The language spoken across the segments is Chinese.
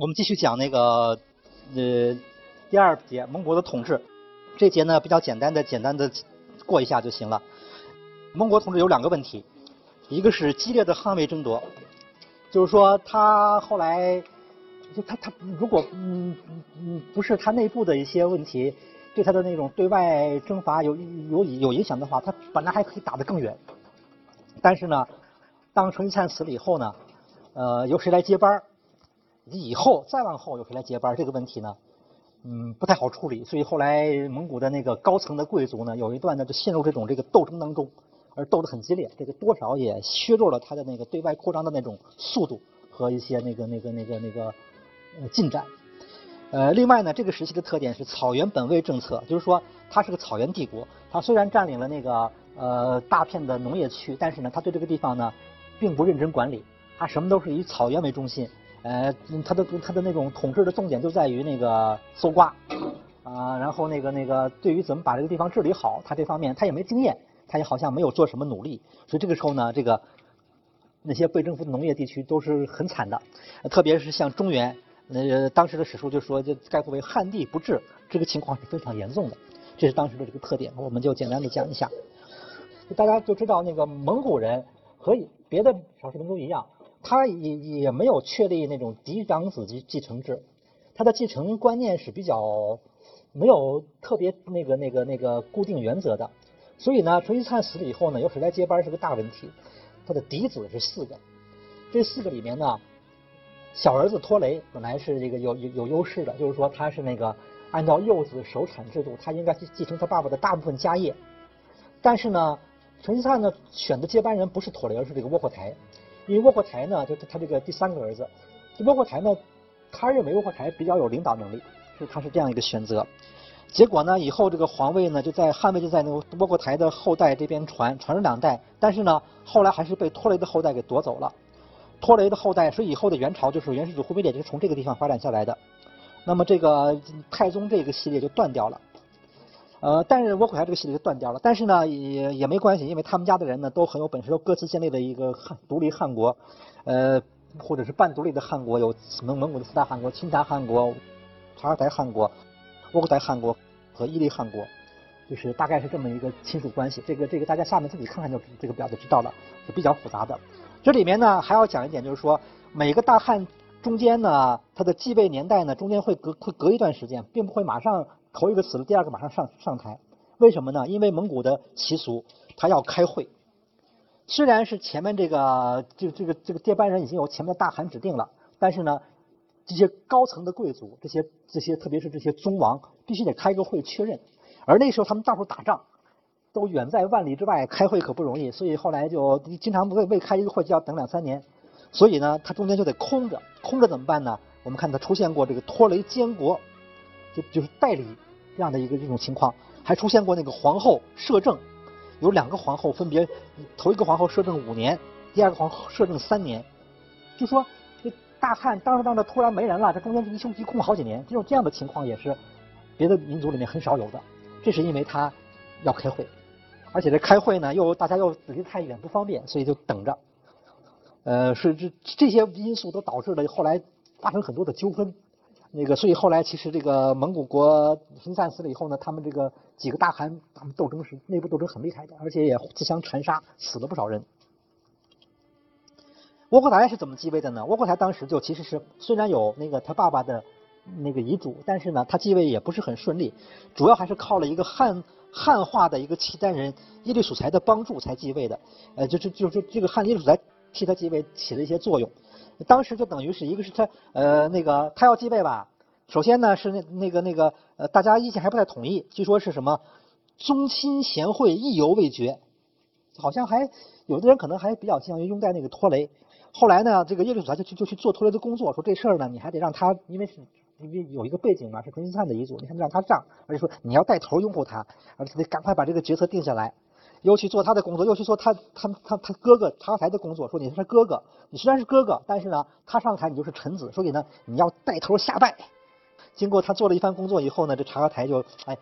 我们继续讲那个呃第二节蒙古的统治。这节呢比较简单的简单的过一下就行了。蒙古统治有两个问题，一个是激烈的捍卫争夺，就是说他后来就他他如果嗯嗯不是他内部的一些问题对他的那种对外征伐有有有影响的话，他本来还可以打得更远。但是呢，当成吉思汗死了以后呢，呃，由谁来接班儿以后再往后有谁来接班？这个问题呢，嗯，不太好处理。所以后来蒙古的那个高层的贵族呢，有一段呢就陷入这种这个斗争当中，而斗得很激烈。这个多少也削弱了他的那个对外扩张的那种速度和一些那个那个那个那个呃进展。呃，另外呢，这个时期的特点是草原本位政策，就是说它是个草原帝国。它虽然占领了那个呃大片的农业区，但是呢，它对这个地方呢并不认真管理，它什么都是以草原为中心。呃，他的他的那种统治的重点就在于那个搜刮啊，然后那个那个对于怎么把这个地方治理好，他这方面他也没经验，他也好像没有做什么努力。所以这个时候呢，这个那些被征服的农业地区都是很惨的，特别是像中原。那当时的史书就说，就概括为旱地不治，这个情况是非常严重的，这是当时的这个特点，我们就简单的讲一下。大家就知道，那个蒙古人和别的少数民族一样，他也也没有确立那种嫡长子继继承制，他的继承观念是比较没有特别那个那个那个固定原则的，所以呢，成吉思汗死了以后呢，由谁来接班是个大问题。他的嫡子是四个，这四个里面呢。小儿子托雷本来是这个有有有优势的，就是说他是那个按照幼子守产制度，他应该继承他爸爸的大部分家业。但是呢，成吉思汗呢选的接班人不是托雷，而是这个窝阔台，因为窝阔台呢就是他这个第三个儿子。这窝阔台呢，他认为窝阔台比较有领导能力，是他是这样一个选择。结果呢，以后这个皇位呢就在汉位就在那个窝阔台的后代这边传传了两代，但是呢后来还是被托雷的后代给夺走了。托雷的后代，所以以后的元朝就是元世祖忽必烈就是从这个地方发展下来的。那么这个太宗这个系列就断掉了。呃，但是窝阔台这个系列就断掉了。但是呢，也也没关系，因为他们家的人呢都很有本事，都各自建立了一个汉独立汉国，呃，或者是半独立的汉国，有蒙蒙古的四大汗国：钦察汗国、察尔台汗国、窝阔台汗国和伊犁汗国，就是大概是这么一个亲属关系。这个这个大家下面自己看看就这个表就知道了，是比较复杂的。这里面呢还要讲一点，就是说每个大汉中间呢，他的继位年代呢中间会隔会隔一段时间，并不会马上头一个死了，第二个马上上上台。为什么呢？因为蒙古的习俗，他要开会。虽然是前面这个这这个这个接班人已经有前面的大汗指定了，但是呢，这些高层的贵族，这些这些特别是这些宗王，必须得开个会确认。而那时候他们到处打仗。都远在万里之外，开会可不容易，所以后来就经常未未开一个会就要等两三年，所以呢，他中间就得空着，空着怎么办呢？我们看他出现过这个托雷监国，就就是代理这样的一个这种情况，还出现过那个皇后摄政，有两个皇后分别，头一个皇后摄政五年，第二个皇后摄政三年，就说这大汉当着当着突然没人了，这中间一休一空好几年，这种这样的情况也是别的民族里面很少有的，这是因为他要开会。而且这开会呢，又大家又离得太远不方便，所以就等着。呃，是这这些因素都导致了后来发生很多的纠纷。那个，所以后来其实这个蒙古国分散死了以后呢，他们这个几个大汗，他们斗争是内部斗争很厉害的，而且也自相残杀，死了不少人。窝阔台是怎么继位的呢？窝阔台当时就其实是虽然有那个他爸爸的那个遗嘱，但是呢，他继位也不是很顺利，主要还是靠了一个汉。汉化的一个契丹人耶律楚材的帮助才继位的，呃，就是就是这个汉耶律楚材替他继位起了一些作用。当时就等于是一个是他呃那个他要继位吧，首先呢是那那个那个呃大家意见还不太统一，据说是什么宗亲贤惠意犹未决，好像还有的人可能还比较倾向于拥戴那个托雷。后来呢，这个耶律楚材就去就去做托雷的工作，说这事儿呢你还得让他，因为是。因为有一个背景嘛，是成吉思汗的遗嘱，你还得让他上，而且说你要带头拥护他，而且得赶快把这个决策定下来，又去做他的工作，又去做他他他他哥哥察哈台的工作，说你是他哥哥，你虽然是哥哥，但是呢，他上台你就是臣子，所以呢，你要带头下拜。经过他做了一番工作以后呢，这察哈台就哎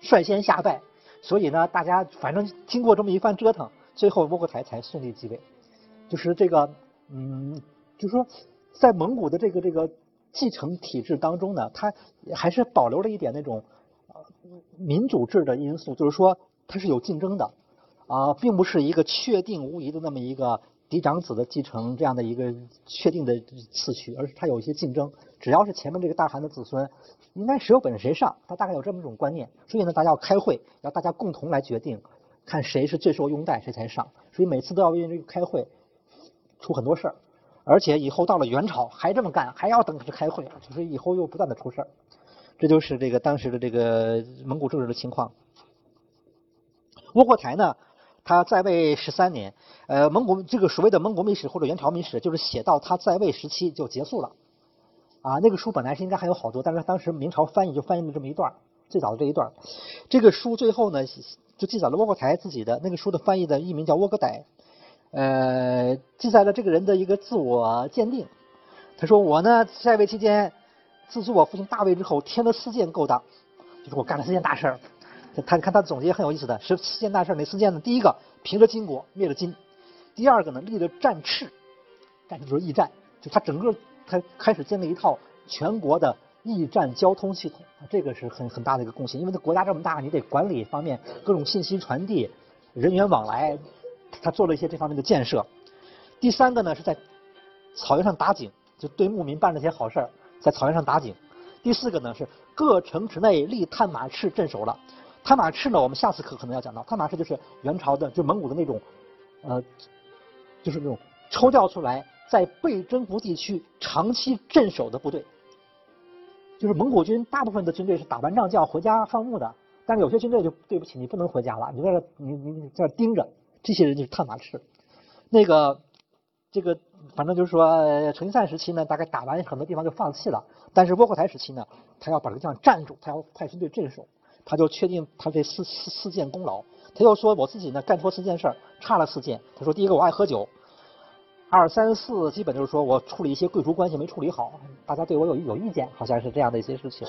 率先下拜，所以呢，大家反正经过这么一番折腾，最后窝阔台才顺利继位。就是这个，嗯，就是说在蒙古的这个这个。继承体制当中呢，他还是保留了一点那种呃民主制的因素，就是说它是有竞争的，啊，并不是一个确定无疑的那么一个嫡长子的继承这样的一个确定的次序，而是它有一些竞争。只要是前面这个大汗的子孙，应该谁有本事谁上，他大概有这么一种观念。所以呢，大家要开会，要大家共同来决定，看谁是最受拥戴，谁才上。所以每次都要因为这个开会，出很多事儿。而且以后到了元朝还这么干，还要等着开会，就是以后又不断的出事儿。这就是这个当时的这个蒙古政治的情况。窝阔台呢，他在位十三年，呃，蒙古这个所谓的蒙古秘史或者元朝秘史，就是写到他在位时期就结束了。啊，那个书本来是应该还有好多，但是当时明朝翻译就翻译了这么一段最早的这一段这个书最后呢，就记载了窝阔台自己的那个书的翻译的译名叫窝阔歹，呃，记载了这个人的一个自我鉴定。他说我呢在位期间，自从我父亲大位之后，添了四件勾当，就是我干了四件大事儿。他看他总结很有意思的，是四件大事哪四件呢？第一个平了金国，灭了金；第二个呢立了战赤，战赤就是驿站，就他整个。他开始建立一套全国的驿站交通系统，这个是很很大的一个贡献。因为他国家这么大，你得管理方面各种信息传递、人员往来，他做了一些这方面的建设。第三个呢是在草原上打井，就对牧民办了些好事儿，在草原上打井。第四个呢是各城池内立探马赤镇守了。探马赤呢，我们下次课可能要讲到。探马赤就是元朝的，就蒙古的那种，呃，就是那种抽调出来。在被征服地区长期镇守的部队，就是蒙古军大部分的军队是打完仗就要回家放牧的，但是有些军队就对不起，你不能回家了，你在这你你在这盯着，这些人就是探马赤。那个这个反正就是说，成吉思汗时期呢，大概打完很多地方就放弃了，但是窝阔台时期呢，他要把这个地方站住，他要派军队镇守，他就确定他这四四四件功劳，他又说我自己呢干错四件事儿，差了四件，他说第一个我爱喝酒。二三四基本就是说我处理一些贵族关系没处理好，大家对我有有意见，好像是这样的一些事情。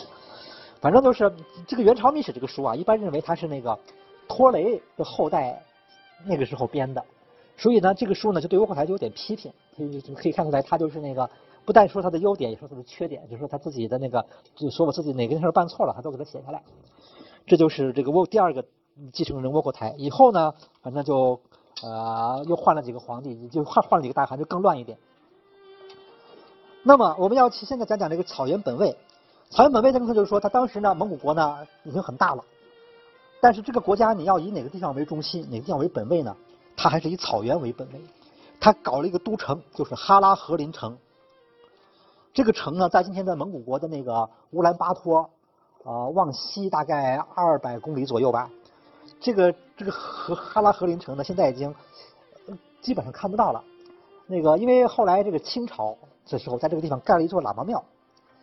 反正就是这个元朝秘史这个书啊，一般认为他是那个托雷的后代那个时候编的，所以呢，这个书呢就对窝阔台就有点批评，可以可以看出来他就是那个不但说他的优点，也说他的缺点，就说他自己的那个就说我自己哪件事办错了，他都给他写下来。这就是这个窝第二个继承人窝阔台。以后呢，反正就。呃，又换了几个皇帝，就换换了几个大汗，就更乱一点。那么我们要去现在讲讲这个草原本位。草原本位的意思就是说，他当时呢，蒙古国呢已经很大了，但是这个国家你要以哪个地方为中心，哪个地方为本位呢？他还是以草原为本位。他搞了一个都城，就是哈拉和林城。这个城呢，在今天的蒙古国的那个乌兰巴托，呃，往西大概二百公里左右吧。这个这个和哈拉和林城呢，现在已经基本上看不到了。那个，因为后来这个清朝的时候，在这个地方盖了一座喇嘛庙，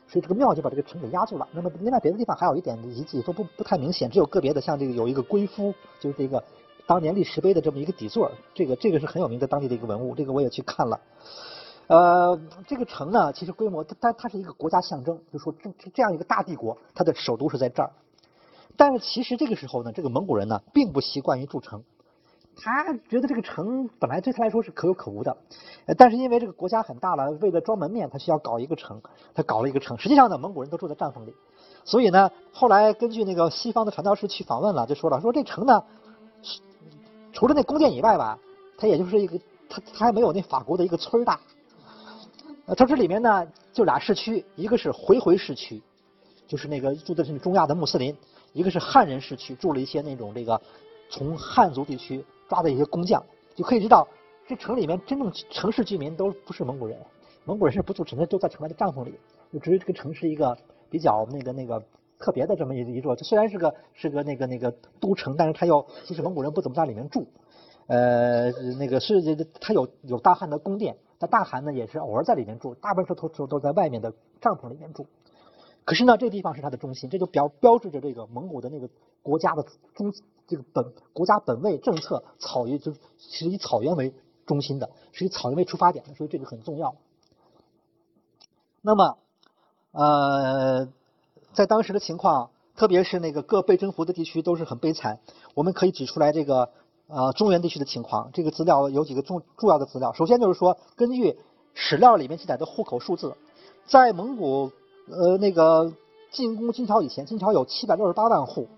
所以这个庙就把这个城给压住了。那么，另外别的地方还有一点遗迹都不不太明显，只有个别的，像这个有一个龟夫，就是这个当年立石碑的这么一个底座，这个这个是很有名的当地的一个文物，这个我也去看了。呃，这个城呢，其实规模它它是一个国家象征，就说这这样一个大帝国，它的首都是在这儿。但是其实这个时候呢，这个蒙古人呢并不习惯于筑城，他觉得这个城本来对他来说是可有可无的，但是因为这个国家很大了，为了装门面，他需要搞一个城，他搞了一个城。实际上呢，蒙古人都住在帐篷里，所以呢，后来根据那个西方的传教士去访问了，就说了，说这城呢，除了那宫殿以外吧，它也就是一个，它它还没有那法国的一个村大。呃，它这里面呢就俩市区，一个是回回市区，就是那个住的是中亚的穆斯林。一个是汉人市区，住了一些那种这个从汉族地区抓的一些工匠，就可以知道这城里面真正城市居民都不是蒙古人，蒙古人是不住城的，都在城外的帐篷里。就只有这个城是一个比较那个那个特别的这么一一座，这虽然是个是个那个那个都城，但是它又其实蒙古人不怎么在里面住。呃，那个是它有有大汉的宫殿，但大汗呢也是偶尔在里面住，大部分时候都都在外面的帐篷里面住。可是呢，这个地方是它的中心，这就标标志着这个蒙古的那个国家的中这个本国家本位政策草原就是是以草原为中心的，是以草原为出发点的，所以这个很重要。那么，呃，在当时的情况，特别是那个各被征服的地区都是很悲惨。我们可以指出来这个呃中原地区的情况，这个资料有几个重重要的资料。首先就是说，根据史料里面记载的户口数字。在蒙古呃那个进攻金朝以前，金朝有七百六十八万户，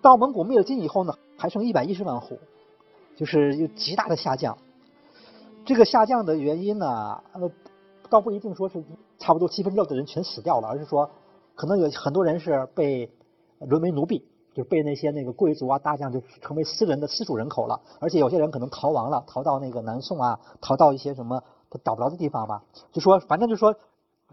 到蒙古灭了金以后呢，还剩一百一十万户，就是有极大的下降。这个下降的原因呢，呃，倒不一定说是差不多七分之六的人全死掉了，而是说可能有很多人是被沦为奴婢。就被那些那个贵族啊大将就成为私人的私属人口了，而且有些人可能逃亡了，逃到那个南宋啊，逃到一些什么他找不着的地方吧。就说反正就说，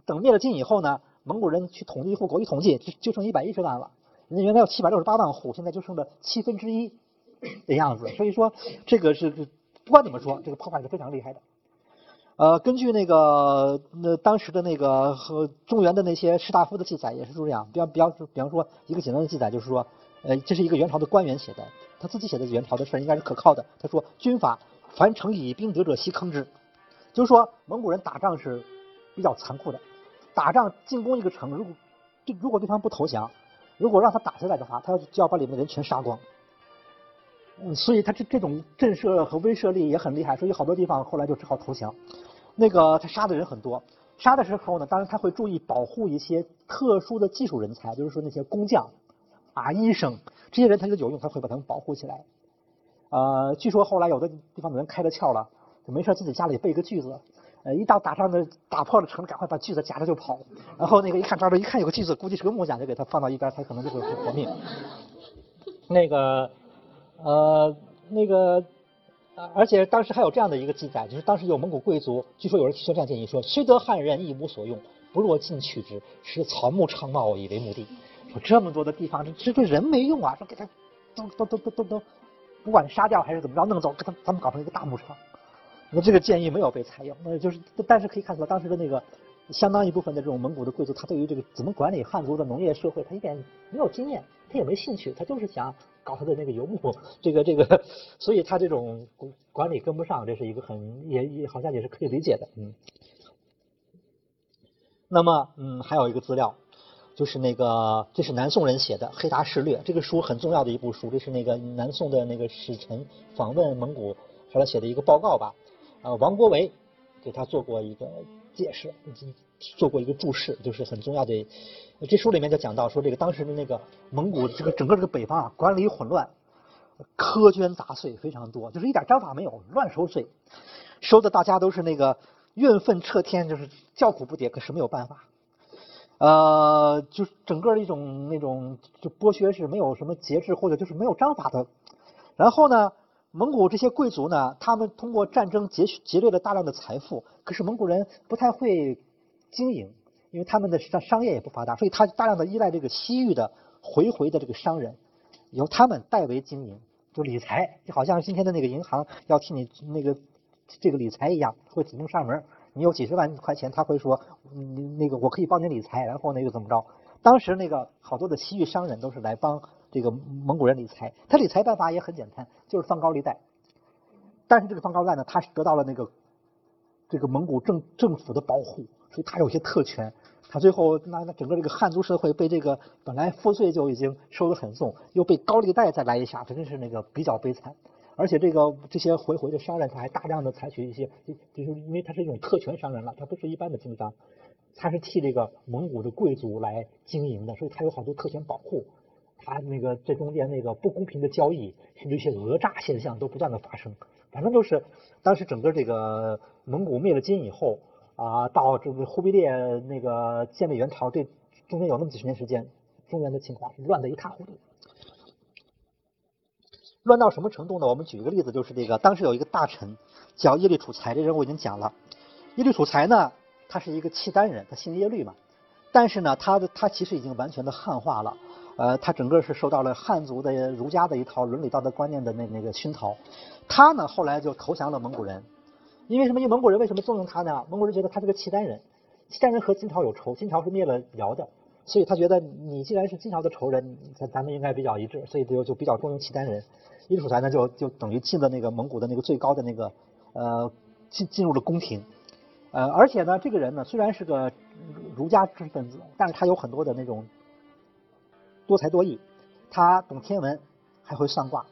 等灭了金以后呢，蒙古人去统计户口一统计，就就剩一百一十万了。人家原来有七百六十八万户，现在就剩了七分之一的样子。所以说这个是不管怎么说，这个破坏是非常厉害的。呃，根据那个那当时的那个和中原的那些士大夫的记载也是这样。比方比方比方说一个简单的记载就是说。呃，这是一个元朝的官员写的，他自己写的元朝的事儿应该是可靠的。他说：“军法凡城以兵得者，悉坑之。”就是说蒙古人打仗是比较残酷的，打仗进攻一个城，如果对如果对方不投降，如果让他打下来的话，他要就要把里面的人全杀光。嗯，所以他这这种震慑和威慑力也很厉害，所以好多地方后来就只好投降。那个他杀的人很多，杀的时候呢，当然他会注意保护一些特殊的技术人才，就是说那些工匠。啊，医生这些人他就有用，他会把他们保护起来。呃，据说后来有的地方的人开了窍了，就没事自己家里备个锯子，呃，一到打仗的打破了城，赶快把锯子夹着就跑。然后那个一看抓住，一看有个锯子，估计是个木匠，就给他放到一边，他可能就会活命。那个，呃，那个，而且当时还有这样的一个记载，就是当时有蒙古贵族，据说有人提出这样建议说：虽得汉人，一无所用，不若进取之，使草木昌茂，以为目的。这么多的地方，这这人没用啊！说给他都都都都都都，不管杀掉还是怎么着弄走，给他咱们搞成一个大牧场。那这个建议没有被采用，那就是但是可以看出来，当时的那个相当一部分的这种蒙古的贵族，他对于这个怎么管理汉族的农业社会，他一点没有经验，他也没兴趣，他就是想搞他的那个游牧，这个这个，所以他这种管理跟不上，这是一个很也也好像也是可以理解的，嗯。那么嗯，还有一个资料。就是那个，这是南宋人写的《黑达事略》，这个书很重要的一部书。这是那个南宋的那个使臣访问蒙古，后来写的一个报告吧。呃，王国维给他做过一个解释，做过一个注释，就是很重要的。这书里面就讲到说，这个当时的那个蒙古这个整个这个北方啊，管理混乱，苛捐杂税非常多，就是一点章法没有，乱收税，收的大家都是那个怨愤彻天，就是叫苦不迭，可是没有办法。呃，就是整个一种那种就剥削是没有什么节制或者就是没有章法的。然后呢，蒙古这些贵族呢，他们通过战争劫劫掠了大量的财富，可是蒙古人不太会经营，因为他们的商商业也不发达，所以他大量的依赖这个西域的回回的这个商人，由他们代为经营，就理财，就好像今天的那个银行要替你那个这个理财一样，会主动上门。你有几十万块钱，他会说，你那个我可以帮你理财，然后呢又怎么着？当时那个好多的西域商人都是来帮这个蒙古人理财，他理财办法也很简单，就是放高利贷。但是这个放高利贷呢，他是得到了那个这个蒙古政政府的保护，所以他有些特权。他最后那那整个这个汉族社会被这个本来赋税就已经收得很重，又被高利贷再来一下，真是那个比较悲惨。而且这个这些回回的商人，他还大量的采取一些，就就是因为他是一种特权商人了，他不是一般的经商，他是替这个蒙古的贵族来经营的，所以他有好多特权保护，他那个这中间那个不公平的交易，甚至一些讹诈现象都不断的发生。反正就是当时整个这个蒙古灭了金以后啊，到这个忽必烈那个建立元朝，这中间有那么几十年时间，中原的情况是乱得一塌糊涂。乱到什么程度呢？我们举一个例子，就是这个当时有一个大臣叫耶律楚材，这人我已经讲了。耶律楚材呢，他是一个契丹人，他姓耶律嘛。但是呢，他的他其实已经完全的汉化了，呃，他整个是受到了汉族的儒家的一套伦理道德观念的那那个熏陶。他呢后来就投降了蒙古人，因为什么？因为蒙古人为什么重用他呢？蒙古人觉得他是个契丹人，契丹人和金朝有仇，金朝是灭了辽的，所以他觉得你既然是金朝的仇人，咱咱们应该比较一致，所以就就比较重用契丹人。耶律楚材呢，就就等于进了那个蒙古的那个最高的那个呃进进入了宫廷，呃，而且呢，这个人呢虽然是个儒家知识分子，但是他有很多的那种多才多艺，他懂天文，还会算卦，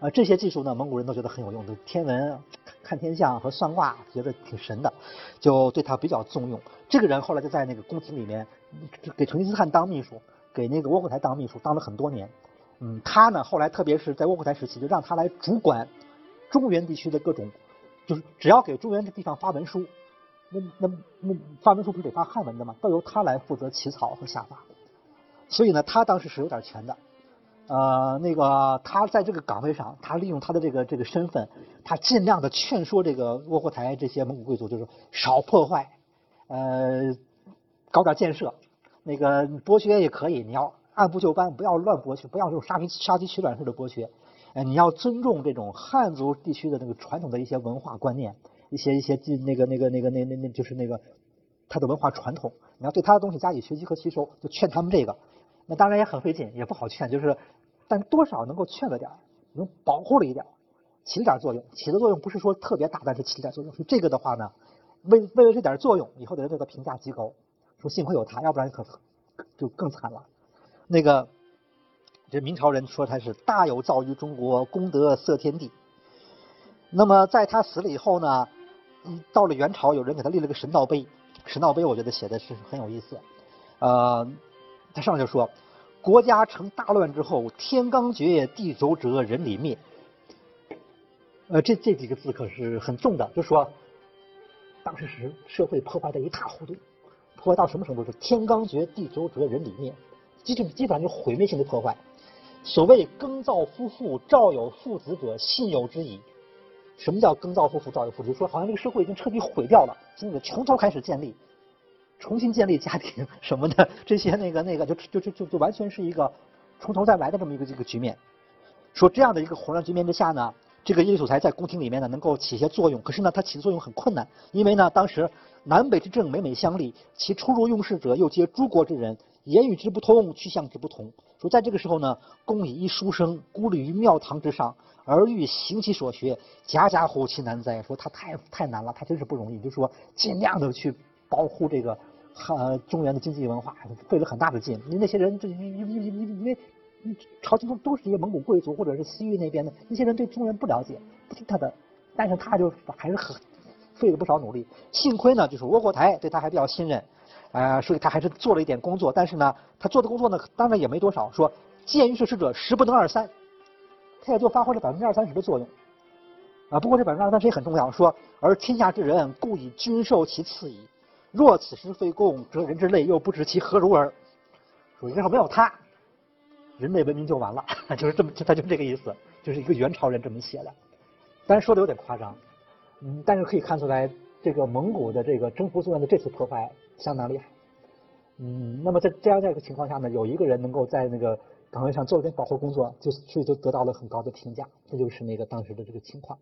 呃，这些技术呢，蒙古人都觉得很有用的。天文看天象和算卦，觉得挺神的，就对他比较重用。这个人后来就在那个宫廷里面给成吉思汗当秘书，给那个窝阔台当秘书，当了很多年。嗯，他呢后来特别是在窝阔台时期，就让他来主管中原地区的各种，就是只要给中原这地方发文书，那那那发文书不是得发汉文的吗？都由他来负责起草和下发。所以呢，他当时是有点权的。呃，那个他在这个岗位上，他利用他的这个这个身份，他尽量的劝说这个窝阔台这些蒙古贵族，就是少破坏，呃，搞点建设。那个剥削也可以，你要按部就班，不要乱剥削，不要这种杀鸡杀鸡取卵式的剥削。哎，你要尊重这种汉族地区的那个传统的一些文化观念，一些一些那个那个那个那那那就是那个他的文化传统，你要对他的东西加以学习和吸收，就劝他们这个。那当然也很费劲，也不好劝，就是，但多少能够劝了点能保护了一点起了点作用。起的作用不是说特别大，但是起了点作用。说这个的话呢，为为了这点作用，以后的人对他评价极高，说幸亏有他，要不然可就更惨了。那个这明朝人说他是大有造于中国，功德色天地。那么在他死了以后呢，到了元朝，有人给他立了个神道碑。神道碑我觉得写的是很有意思，呃。他上就说，国家成大乱之后，天罡绝，地轴折，人理灭。呃，这这几个字可是很重的，就说当时是社会破坏的一塌糊涂，破坏到什么程度？是天罡绝，地轴折，人理灭，基本基本上就毁灭性的破坏。所谓耕造夫妇，赵有父子者，信有之矣。什么叫耕造夫妇，赵有父子？说好像这个社会已经彻底毁掉了，现在从头开始建立。重新建立家庭什么的，这些那个那个，就就就就就完全是一个从头再来的这么一个这个局面。说这样的一个混乱局面之下呢，这个耶律楚材在宫廷里面呢能够起些作用，可是呢他起的作用很困难，因为呢当时南北之政每每相立，其出入用事者又皆诸国之人，言语之不通，去向之不同。说在这个时候呢，公以一书生孤立于庙堂之上，而欲行其所学，家家户其难哉？说他太太难了，他真是不容易，就是说尽量的去保护这个。汉中原的经济文化费了很大的劲，因为那些人，这因因因因因为朝廷中都是一些蒙古贵族或者是西域那边的那些人对中原不了解，不听他的，但是他就还是很费了不少努力。幸亏呢，就是窝阔台对他还比较信任，啊，所以他还是做了一点工作。但是呢，他做的工作呢，当然也没多少。说见于是事者，十不能二三，他也就发挥了百分之二三十的作用。啊，不过这百分之二三十也很重要。说而天下之人，故以君受其次矣。若此时非公，则人之类又不知其何如耳。说要没有他，人类文明就完了，就是这么，他就这个意思，就是一个元朝人这么写的。当然说的有点夸张，嗯，但是可以看出来，这个蒙古的这个征服作用的这次破坏相当厉害。嗯，那么在这样这样一个情况下呢，有一个人能够在那个岗位上做一点保护工作，就所以就得到了很高的评价。这就是那个当时的这个情况。